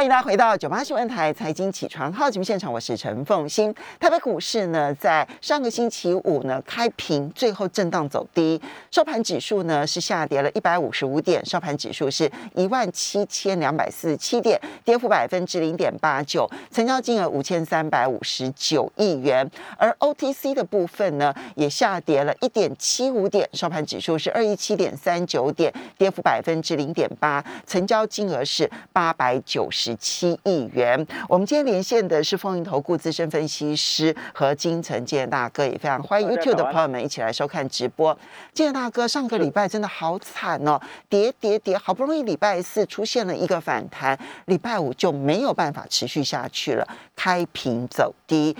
欢迎大家回到九八新闻台财经起床号节目现场，我是陈凤欣。台北股市呢，在上个星期五呢开平，最后震荡走低，收盘指数呢是下跌了一百五十五点，收盘指数是一万七千两百四十七点，跌幅百分之零点八九，成交金额五千三百五十九亿元。而 OTC 的部分呢，也下跌了一点七五点，收盘指数是二一七点三九点，跌幅百分之零点八，成交金额是八百九十。十七亿元。我们今天连线的是风云投顾资深分析师和金城建大哥，也非常欢迎 YouTube 的朋友们一起来收看直播。建大哥，上个礼拜真的好惨哦，跌跌跌，好不容易礼拜四出现了一个反弹，礼拜五就没有办法持续下去了，开平走低。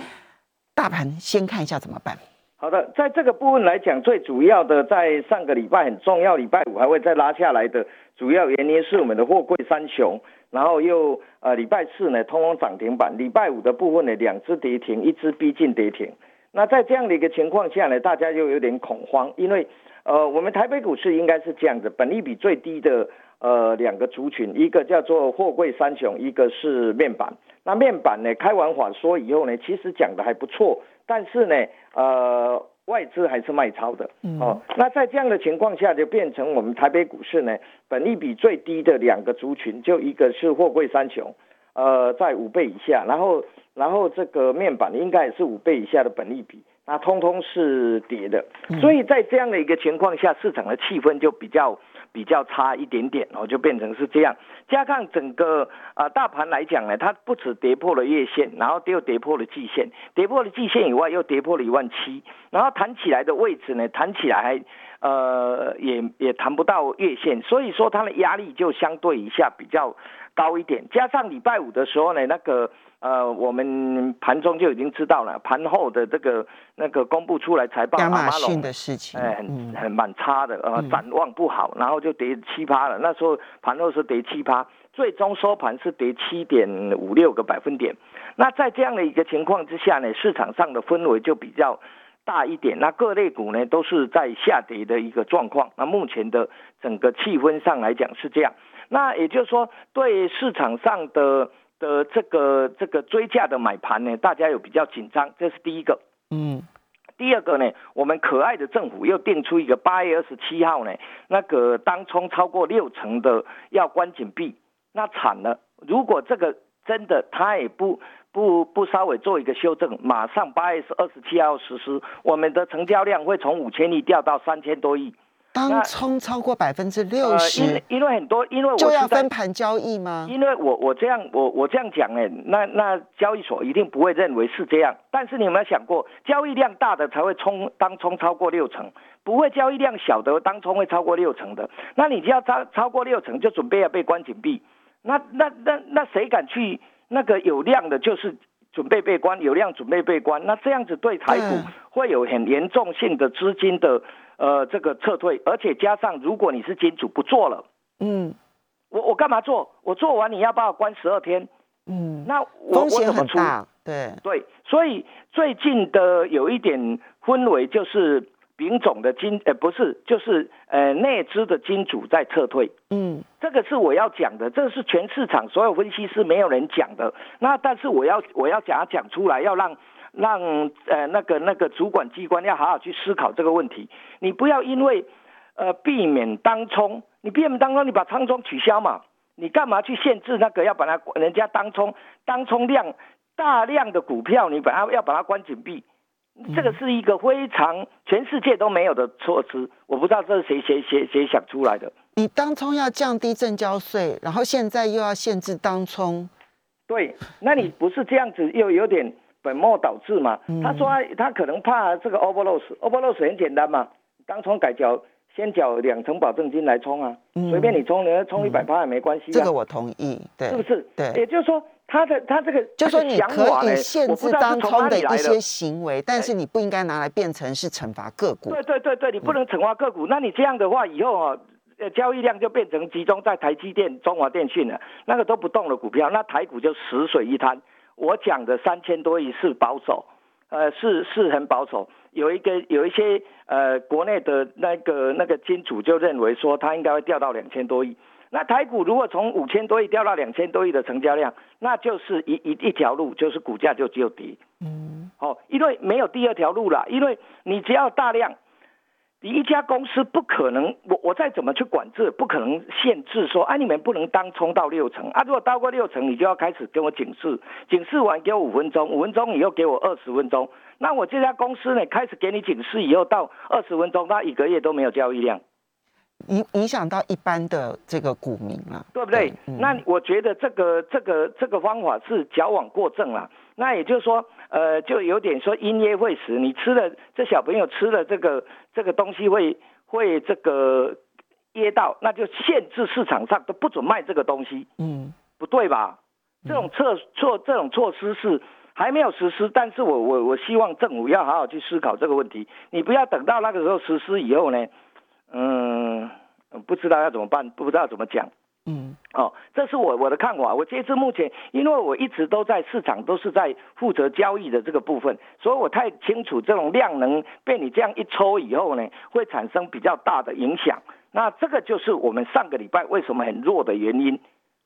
大盘先看一下怎么办？好的，在这个部分来讲，最主要的在上个礼拜很重要，礼拜五还会再拉下来的主要原因是我们的货柜三雄。然后又呃礼拜四呢，通通涨停板。礼拜五的部分呢，两只跌停，一只逼近跌停。那在这样的一个情况下呢，大家又有点恐慌，因为呃我们台北股市应该是这样子，本利比最低的呃两个族群，一个叫做货柜三雄，一个是面板。那面板呢，开完法说以后呢，其实讲的还不错，但是呢呃。外资还是卖超的。哦，那在这样的情况下，就变成我们台北股市呢，本利比最低的两个族群，就一个是货柜三雄，呃，在五倍以下，然后然后这个面板应该也是五倍以下的本利比，那通通是跌的，所以在这样的一个情况下，市场的气氛就比较。比较差一点点哦，就变成是这样。加上整个啊大盘来讲呢，它不止跌破了月线，然后又跌破了季线，跌破了季线以外又跌破了一万七，然后弹起来的位置呢，弹起来呃也也弹不到月线，所以说它的压力就相对一下比较高一点。加上礼拜五的时候呢，那个。呃，我们盘中就已经知道了，盘后的这个那个公布出来财报，亚马逊的事情，哎，很很蛮差的，呃，展望不好，然后就跌七趴了。那时候盘后是跌七趴，最终收盘是跌七点五六个百分点。那在这样的一个情况之下呢，市场上的氛围就比较大一点。那各类股呢都是在下跌的一个状况。那目前的整个气氛上来讲是这样。那也就是说，对市场上的。的这个这个追价的买盘呢，大家有比较紧张，这是第一个。嗯，第二个呢，我们可爱的政府又定出一个八月二十七号呢，那个当冲超过六成的要关紧闭，那惨了。如果这个真的他也不不不稍微做一个修正，马上八月二十七号实施，我们的成交量会从五千亿掉到三千多亿。当冲超过百分之六十，因因为很多，因为我就要分盘交易吗？因为我我这样我我这样讲哎，那那交易所一定不会认为是这样。但是你有没有想过，交易量大的才会冲当冲超过六成，不会交易量小的当冲会超过六成的。那你就要超超过六成，就准备要被关紧闭。那那那那谁敢去那个有量的，就是准备被关，有量准备被关。那这样子对台股会有很严重性的资金的。呃，这个撤退，而且加上，如果你是金主不做了，嗯，我我干嘛做？我做完你要把我关十二天，嗯，那我风险很大，对。对，所以最近的有一点氛围就是丙种的金，呃，不是，就是呃内资的金主在撤退，嗯，这个是我要讲的，这是全市场所有分析师没有人讲的，那但是我要我要讲讲出来，要让。让呃那个那个主管机关要好好去思考这个问题。你不要因为呃避免当冲，你避免当冲，你把当冲取消嘛？你干嘛去限制那个要把它人家当冲当冲量大量的股票，你把它要把它关紧闭？这个是一个非常全世界都没有的措施。我不知道这是谁谁谁谁想出来的。你当冲要降低正交税，然后现在又要限制当冲。对，那你不是这样子又有点。本末倒置嘛？他说他可能怕这个 over loss，over loss 很简单嘛，当冲改缴先缴两成保证金来冲啊，随便你冲，你要冲一百趴也没关系。这个我同意，对，是不是？对，也就是说他的他这个就说你可以限制当冲的一些行为，但是你不应该拿来变成是惩罚个股。对对对对，你不能惩罚个股，那你这样的话以后啊，呃，交易量就变成集中在台积电、中华电信了，那个都不动的股票，那台股就死水一滩。我讲的三千多亿是保守，呃，是是很保守。有一个有一些呃国内的那个那个金主就认为说，它应该会掉到两千多亿。那台股如果从五千多亿掉到两千多亿的成交量，那就是一一一条路，就是股价就只有跌。嗯，哦，因为没有第二条路了，因为你只要大量。你一家公司不可能，我我再怎么去管制，不可能限制说，啊，你们不能当冲到六成啊，如果到过六成，你就要开始跟我警示，警示完给我五分钟，五分钟以后给我二十分钟，那我这家公司呢，开始给你警示以后到二十分钟，那一个月都没有交易量，影影响到一般的这个股民了，对不对？那我觉得这个这个这个方法是矫枉过正了，那也就是说。呃，就有点说因噎废食，你吃了这小朋友吃了这个这个东西会会这个噎到，那就限制市场上都不准卖这个东西，嗯，不对吧？这种措措这种措施是还没有实施，但是我我我希望政府要好好去思考这个问题，你不要等到那个时候实施以后呢，嗯，不知道要怎么办，不知道怎么讲。嗯，哦，这是我我的看法。我截至目前，因为我一直都在市场，都是在负责交易的这个部分，所以我太清楚这种量能被你这样一抽以后呢，会产生比较大的影响。那这个就是我们上个礼拜为什么很弱的原因，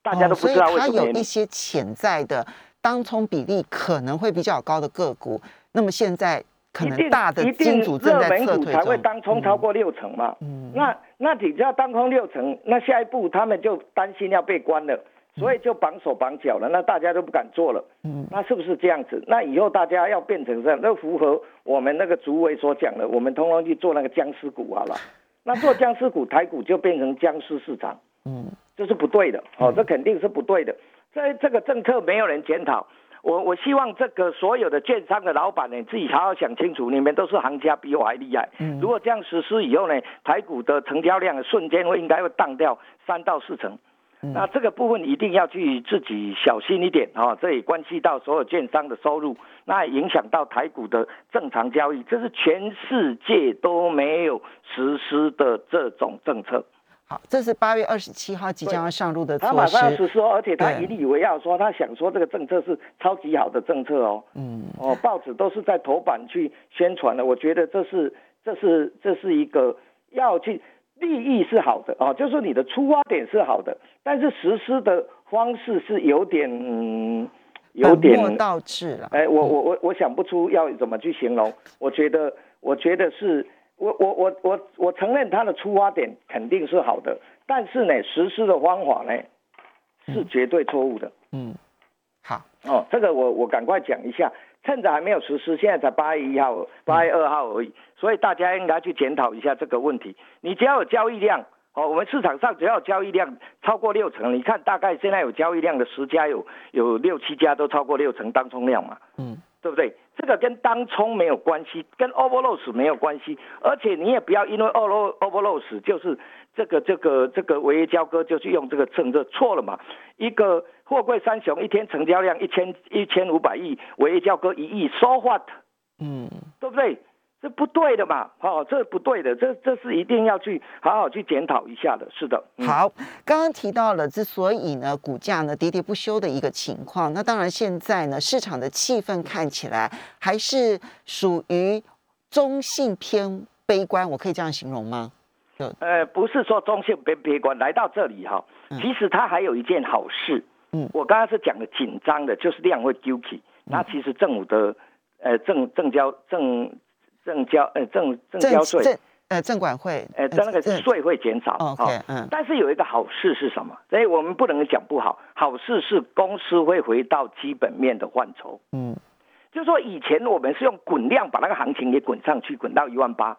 大家都不知道为什么。它有一些潜在的当冲比例可能会比较高的个股，那么现在。可能大的金主热门股才会当冲超过六成嘛？嗯，那那你只要当空六成，那下一步他们就担心要被关了，所以就绑手绑脚了，那大家都不敢做了。嗯，那是不是这样子？那以后大家要变成这样，那符合我们那个主委所讲的，我们通通去做那个僵尸股好了。那做僵尸股，台股就变成僵尸市场。嗯，这是不对的。哦，这肯定是不对的。这这个政策没有人检讨。我我希望这个所有的券商的老板呢，自己好好想清楚，你们都是行家，比我还厉害。嗯，如果这样实施以后呢，台股的成交量瞬间会应该会荡掉三到四成。那这个部分一定要去自己小心一点啊，这也关系到所有券商的收入，那影响到台股的正常交易，这是全世界都没有实施的这种政策。好，这是八月二十七号即将要上路的措施。他马上要实施，而且他引以为傲，说他想说这个政策是超级好的政策哦。嗯。哦，报纸都是在头版去宣传的，我觉得这是这是这是一个要去利益是好的哦，就是你的出发点是好的，但是实施的方式是有点有点倒置了。哎，我我我我想不出要怎么去形容，我觉得我觉得是。我我我我我承认他的出发点肯定是好的，但是呢，实施的方法呢是绝对错误的。嗯，好哦，这个我我赶快讲一下，趁着还没有实施，现在才八月一号、八月二号而已，所以大家应该去检讨一下这个问题。你只要有交易量哦，我们市场上只要有交易量超过六成，你看大概现在有交易量的十家有有六七家都超过六成当冲量嘛。嗯。对不对？这个跟当冲没有关系，跟 overloss 没有关系，而且你也不要因为 over overloss 就是这个这个这个违约交割就去用这个政策错了嘛？一个货柜三雄一天成交量一千一千五百亿，违约交割一亿，so what？嗯，对不对？这不对的嘛，哦，这不对的，这这是一定要去好好去检讨一下的，是的。好，刚刚提到了之所以呢股价呢喋喋不休的一个情况，那当然现在呢市场的气氛看起来还是属于中性偏悲观，我可以这样形容吗？呃，不是说中性偏悲观，来到这里哈，其实它还有一件好事。嗯，我刚刚是讲的紧张的，就是量会丢起，那其实政府的呃政政交政。证交呃证证交税，呃证管会，呃在那个税会减少，OK，嗯，但是有一个好事是什么？所以我们不能讲不好，好事是公司会回到基本面的范畴，嗯，就是说以前我们是用滚量把那个行情给滚上去，滚到一万八，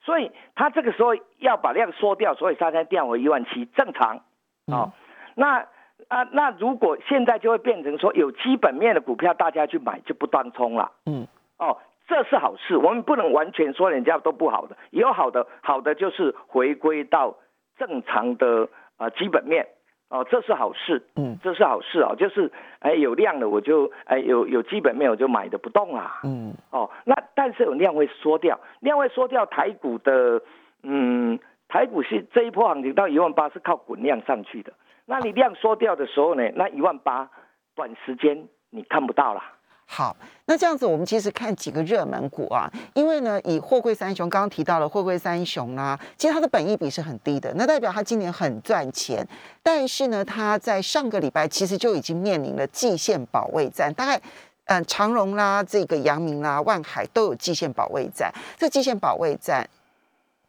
所以他这个时候要把量缩掉，所以它才掉回一万七，正常，哦，那啊那如果现在就会变成说有基本面的股票大家去买就不当冲了，嗯，哦。这是好事，我们不能完全说人家都不好的，也有好的，好的就是回归到正常的啊基本面哦，这是好事，嗯，这是好事啊，就是哎有量的我就哎有有基本面我就买的不动啦，嗯，哦，那但是有量会缩掉，量会缩掉台股的，嗯，台股是这一波行情到一万八是靠滚量上去的，那你量缩掉的时候呢，那一万八短时间你看不到了。好，那这样子，我们其实看几个热门股啊，因为呢，以货柜三雄刚刚提到了货柜三雄啦，其实它的本益比是很低的，那代表它今年很赚钱。但是呢，它在上个礼拜其实就已经面临了季线保卫战，大概嗯，长荣啦、这个阳明啦、万海都有季线保卫战。这季线保卫战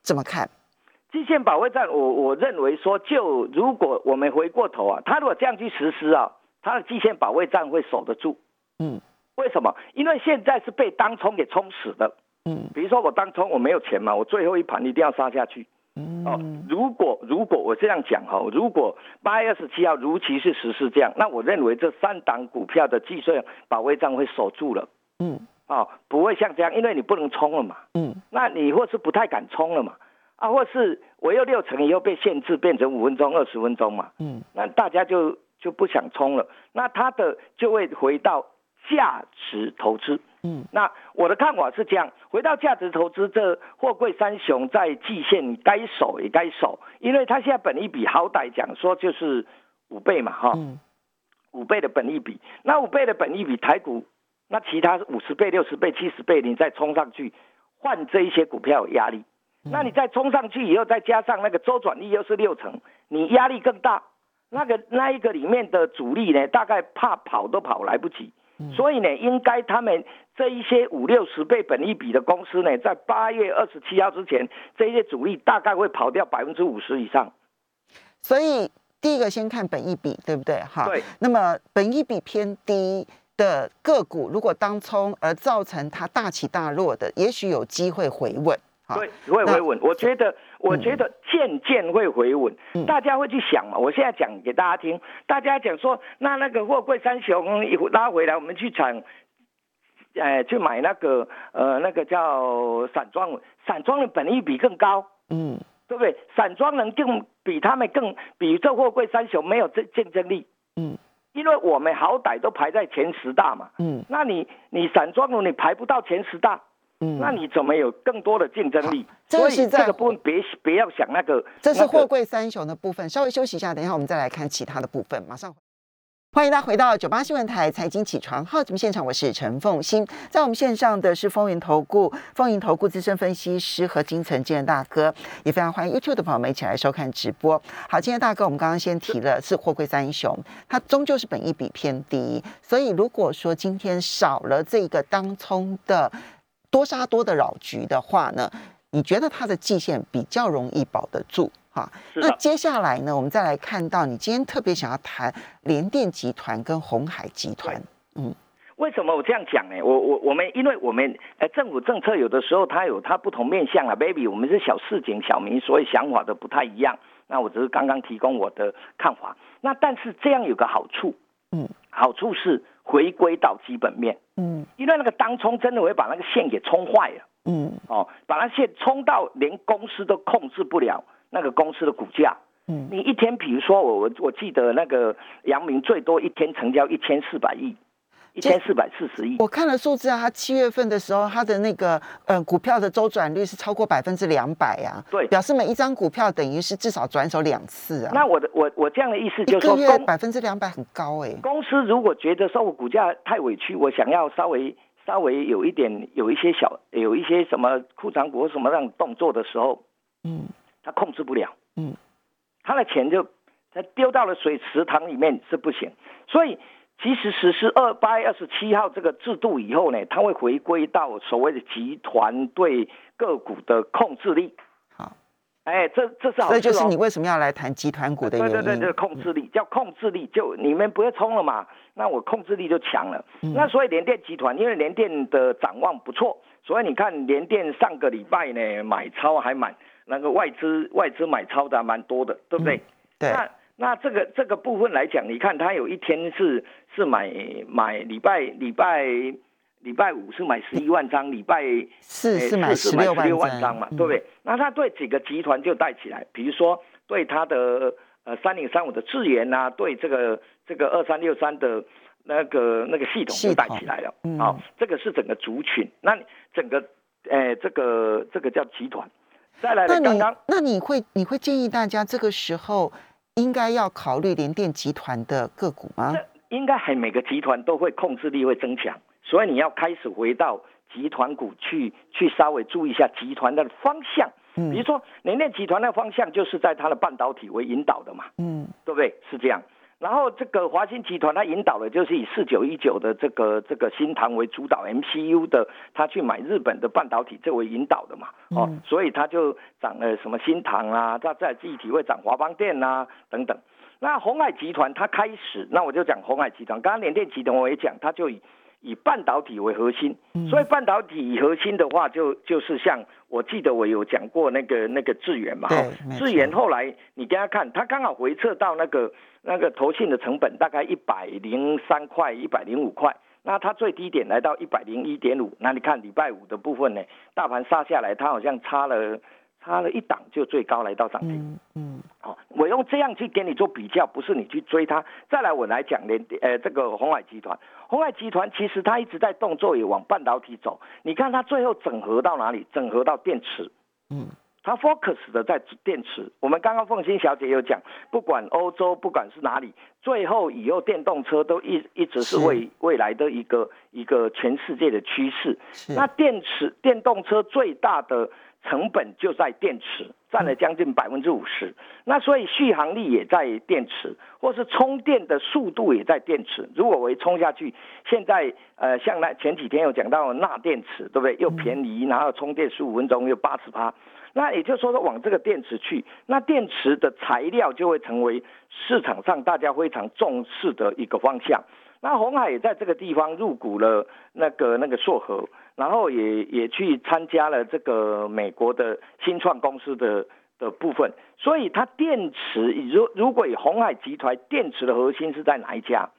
怎么看？季线保卫战，我我认为说，就如果我们回过头啊，他如果这样去实施啊，他的季线保卫战会守得住。嗯。为什么？因为现在是被当冲给冲死的。嗯，比如说我当冲我没有钱嘛，我最后一盘一定要杀下去。嗯，哦，如果如果我这样讲哈，如果八月二十七号如期是实施这样，那我认为这三档股票的计算保卫战会守住了。嗯，哦，不会像这样，因为你不能冲了嘛。嗯，那你或是不太敢冲了嘛？啊，或是我又六成以后被限制变成五分钟、二十分钟嘛。嗯，那大家就就不想冲了，那它的就会回到。价值投资，嗯，那我的看法是这样，回到价值投资，这货柜三雄在季线该守也该守，因为它现在本一比好歹讲说就是五倍嘛，哈，五倍的本一比，那五倍的本一比台股，那其他五十倍、六十倍、七十倍，你再冲上去换这一些股票有压力，那你再冲上去以后，再加上那个周转率又是六成，你压力更大，那个那一个里面的主力呢，大概怕跑都跑来不及。所以呢，应该他们这一些五六十倍本一比的公司呢，在八月二十七号之前，这些主力大概会跑掉百分之五十以上。所以第一个先看本一比，对不对？哈。对。那么本一比偏低的个股，如果当冲而造成它大起大落的，也许有机会回稳。对，会回稳。我觉得，我觉得渐渐会回稳。大家会去想嘛？我现在讲给大家听。大家讲说，那那个货柜三雄一拉回来，我们去抢，呃，去买那个呃，那个叫散装，散装的本益比更高。嗯，对不对？散装能更比他们更比这货柜三雄没有这竞争力。嗯，因为我们好歹都排在前十大嘛。嗯，那你你散装的你排不到前十大。嗯，那你怎么有更多的竞争力？所以这个部分别别要想那个。这是货柜三雄的部分，稍微休息一下，等一下我们再来看其他的部分。马上欢迎大家回到九八新闻台财经起床号节目现场，我是陈凤欣，在我们线上的是风云投顾风云投顾资深分析师和金城建大哥，也非常欢迎 YouTube 的朋友们一起来收看直播。好，今天大哥，我们刚刚先提了是货柜三雄，它终究是本益比偏低，所以如果说今天少了这个当冲的。多杀多的扰局的话呢，你觉得它的季线比较容易保得住哈？那接下来呢，我们再来看到你今天特别想要谈联电集团跟红海集团。嗯，为什么我这样讲呢？我我我们因为我们呃政府政策有的时候它有它不同面向啊，baby，我们是小市井小民，所以想法都不太一样。那我只是刚刚提供我的看法。那但是这样有个好处，嗯，好处是。回归到基本面，嗯，因为那个当冲真的会把那个线给冲坏了，嗯，哦，把那线冲到连公司都控制不了那个公司的股价，嗯，你一天比如说我我我记得那个阳明最多一天成交一千四百亿。一千四百四十亿，我看了数字啊，它七月份的时候，它的那个呃股票的周转率是超过百分之两百呀，对，表示每一张股票等于是至少转手两次啊。那我的我我这样的意思就是说，百分之两百很高哎。公司如果觉得说我股价太委屈，我想要稍微稍微有一点有一些小有一些什么库藏股什么样动作的时候，嗯，他控制不了，嗯，他的钱就他丢到了水池塘里面是不行，所以。其实实施二八月二十七号这个制度以后呢，它会回归到所谓的集团对个股的控制力。好，哎，这这是好这就是你为什么要来谈集团股的原因。对对对，就是控制力叫控制力，就你们不要冲了嘛，那我控制力就强了。那所以联电集团，因为联电的展望不错，所以你看联电上个礼拜呢买超还蛮那个外资外资买超的蛮多的，对不对？对。那那这个这个部分来讲，你看他有一天是是买买礼拜礼拜礼拜五是买十一万张，礼拜四是买十六万张嘛，对不对？那他对几个集团就带起来，比如说对他的呃三零三五的智源呐，对这个这个二三六三的那个那个系统就带起来了。嗯好，这个是整个族群，那整个呃这个这个叫集团。再来，那你那你会你会建议大家这个时候？应该要考虑联电集团的个股吗？应该还每个集团都会控制力会增强，所以你要开始回到集团股去去稍微注意一下集团的方向。嗯，比如说联电集团的方向就是在它的半导体为引导的嘛。嗯，对不对？是这样。然后这个华兴集团，它引导的就是以四九一九的这个这个新唐为主导，MCU 的，他去买日本的半导体作为引导的嘛，哦，所以他就涨了什么新唐啊，它在记忆体会涨华邦电啊等等。那红海集团它开始，那我就讲红海集团，刚刚联电集团我也讲，它就以以半导体为核心，所以半导体核心的话，就就是像我记得我有讲过那个那个智源嘛，智源后来你给他看，他刚好回撤到那个。那个投信的成本大概一百零三块、一百零五块，那它最低点来到一百零一点五。那你看礼拜五的部分呢，大盘杀下来，它好像差了差了一档就最高来到涨停。嗯，好，我用这样去给你做比较，不是你去追它。再来我来讲连呃这个红海集团，红海集团其实它一直在动作也往半导体走。你看它最后整合到哪里？整合到电池。嗯。它 focus 的在电池，我们刚刚凤欣小姐有讲，不管欧洲，不管是哪里，最后以后电动车都一一直是未未来的一个一个全世界的趋势。那电池电动车最大的成本就在电池，占了将近百分之五十。那所以续航力也在电池，或是充电的速度也在电池。如果我一充下去，现在呃像那前几天有讲到钠电池，对不对？又便宜，然后充电十五分钟又八十趴。那也就是说，说往这个电池去，那电池的材料就会成为市场上大家非常重视的一个方向。那红海也在这个地方入股了那个那个硕和，然后也也去参加了这个美国的新创公司的的部分。所以它电池，如如果以红海集团电池的核心是在哪一家？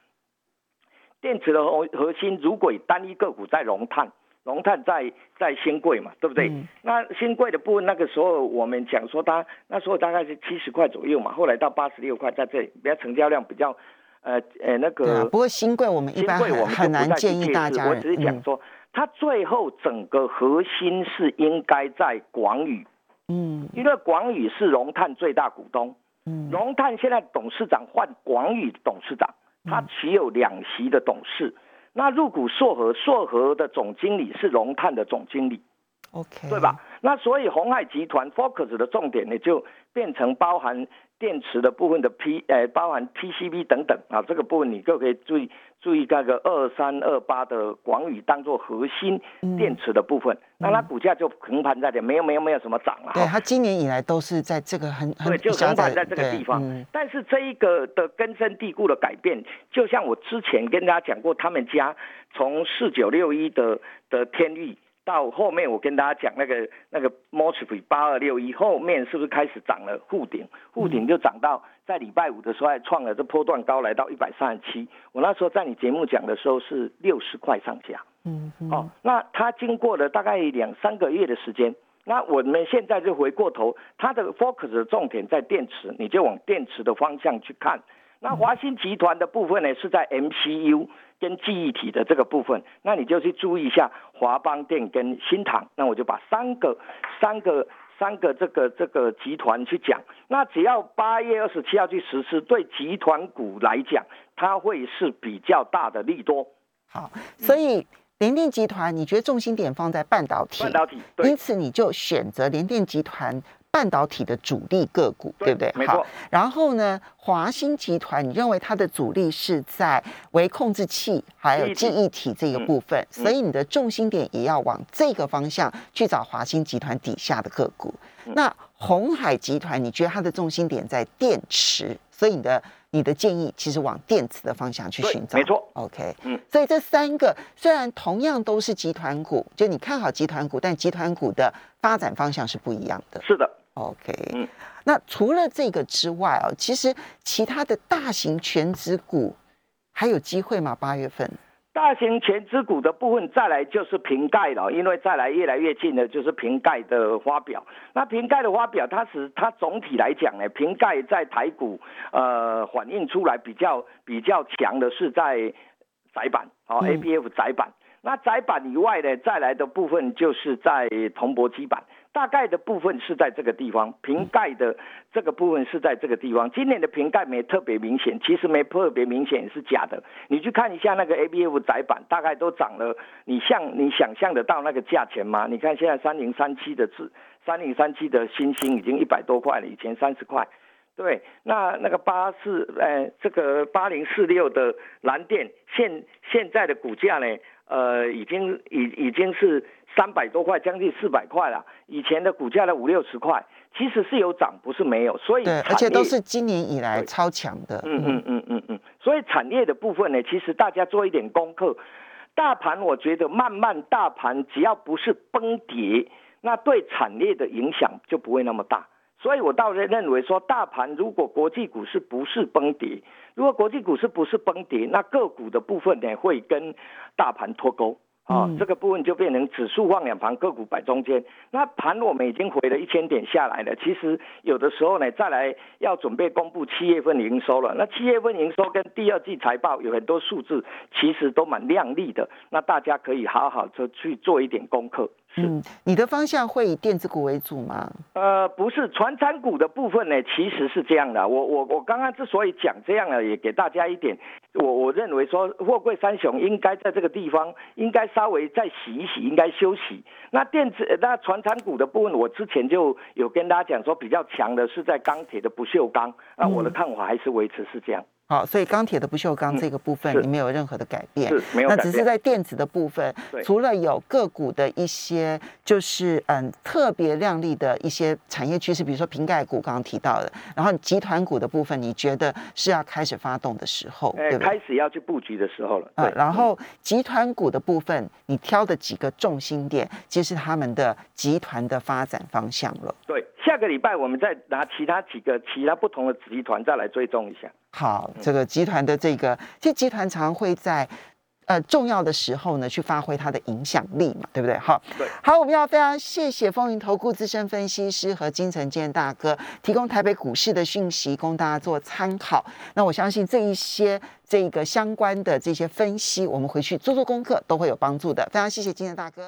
电池的核核心如果以单一个股在龙碳。龙炭在在新贵嘛，对不对？那新贵的部分，那个时候我们讲说它那时候大概是七十块左右嘛，后来到八十六块，在这里，比较成交量比较，呃呃那个。不过新贵我们一般很难建议大家。我只是讲说，它最后整个核心是应该在广宇，嗯，因为广宇是龙炭最大股东，嗯，龙炭现在董事长换广宇董事长，他持有两席的董事。那入股硕和，硕和的总经理是龙炭的总经理，OK，对吧？那所以红海集团 focus 的重点呢，就变成包含电池的部分的 P，呃，包含 PCB 等等啊，这个部分你就可以注意。注意那个二三二八的广宇当做核心电池的部分，那它股价就横盘在这，没有没有没有什么涨了。对，它今年以来都是在这个很对，就横盘在这个地方。但是这一个的根深蒂固的改变，就像我之前跟大家讲过，他们家从四九六一的的天域。到后面我跟大家讲那个那个 m o s f e 八二六一后面是不是开始涨了护顶？护顶就涨到在礼拜五的时候还创了这波段高，来到一百三十七。我那时候在你节目讲的时候是六十块上下。嗯，哦，那它经过了大概两三个月的时间，那我们现在就回过头，它的 focus 的重点在电池，你就往电池的方向去看。那华兴集团的部分呢，是在 MCU。跟记忆体的这个部分，那你就去注意一下华邦电跟新唐，那我就把三个、三个、三个这个这个集团去讲。那只要八月二十七号去实施，对集团股来讲，它会是比较大的利多。好，所以联电集团，你觉得重心点放在半导体，半导体，因此你就选择联电集团。半导体的主力个股，对不对？没错。然后呢，华兴集团，你认为它的主力是在微控制器还有记忆体这个部分，所以你的重心点也要往这个方向去找华兴集团底下的个股。那红海集团，你觉得它的重心点在电池，所以你的你的建议其实往电池的方向去寻找。没错。OK，嗯。所以这三个虽然同样都是集团股，就你看好集团股，但集团股的发展方向是不一样的。是的。OK，嗯，那除了这个之外哦，其实其他的大型全资股还有机会吗？八月份大型全资股的部分，再来就是瓶盖了，因为再来越来越近的就是瓶盖的发表。那瓶盖的发表，它是它总体来讲呢，瓶盖在台股呃反映出来比较比较强的是在窄板，哦，ABF 窄板。那窄板以外呢，再来的部分就是在铜箔基板。大概的部分是在这个地方，瓶盖的这个部分是在这个地方。今年的瓶盖没特别明显，其实没特别明显是假的。你去看一下那个 ABF 窄板，大概都涨了。你像你想象得到那个价钱吗？你看现在三零三七的字，三零三七的新星已经一百多块了，以前三十块。对，那那个八四，呃，这个八零四六的蓝电，现现在的股价呢，呃，已经已已经是。三百多块，将近四百块了。以前的股价的五六十块，其实是有涨，不是没有。所以对，而且都是今年以来超强的。嗯嗯嗯嗯嗯。所以产业的部分呢，其实大家做一点功课。大盘我觉得慢慢大盘只要不是崩跌，那对产业的影响就不会那么大。所以我倒是认为说，大盘如果国际股市不是崩跌，如果国际股市不是崩跌，那个股的部分呢会跟大盘脱钩。啊，这个部分就变成指数放两旁，个股摆中间。那盘我们已经回了一千点下来了。其实有的时候呢，再来要准备公布七月份营收了。那七月份营收跟第二季财报有很多数字，其实都蛮亮丽的。那大家可以好好的去做一点功课。嗯，你的方向会以电子股为主吗？呃，不是，传产股的部分呢，其实是这样的。我我我刚刚之所以讲这样呢，也给大家一点，我我认为说，货柜三雄应该在这个地方应该稍微再洗一洗，应该休息。那电子那船产股的部分，我之前就有跟大家讲说，比较强的是在钢铁的不锈钢。那我的看法还是维持是这样。好，所以钢铁的不锈钢这个部分，你没有任何的改变，没有那只是在电子的部分，除了有个股的一些，就是嗯特别亮丽的一些产业趋势，比如说瓶盖股刚刚提到的，然后集团股的部分，你觉得是要开始发动的时候，对开始要去布局的时候了。对，然后集团股的部分，你挑的几个重心点，其实他们的集团的发展方向了。对，下个礼拜我们再拿其他几个其他不同的集团再来追踪一下。好，这个集团的这个，其实集团常会在呃重要的时候呢，去发挥它的影响力嘛，对不对？好，对，好，我们要非常谢谢风云投顾资深分析师和金城建大哥提供台北股市的讯息，供大家做参考。那我相信这一些这个相关的这些分析，我们回去做做功课都会有帮助的。非常谢谢金城大哥。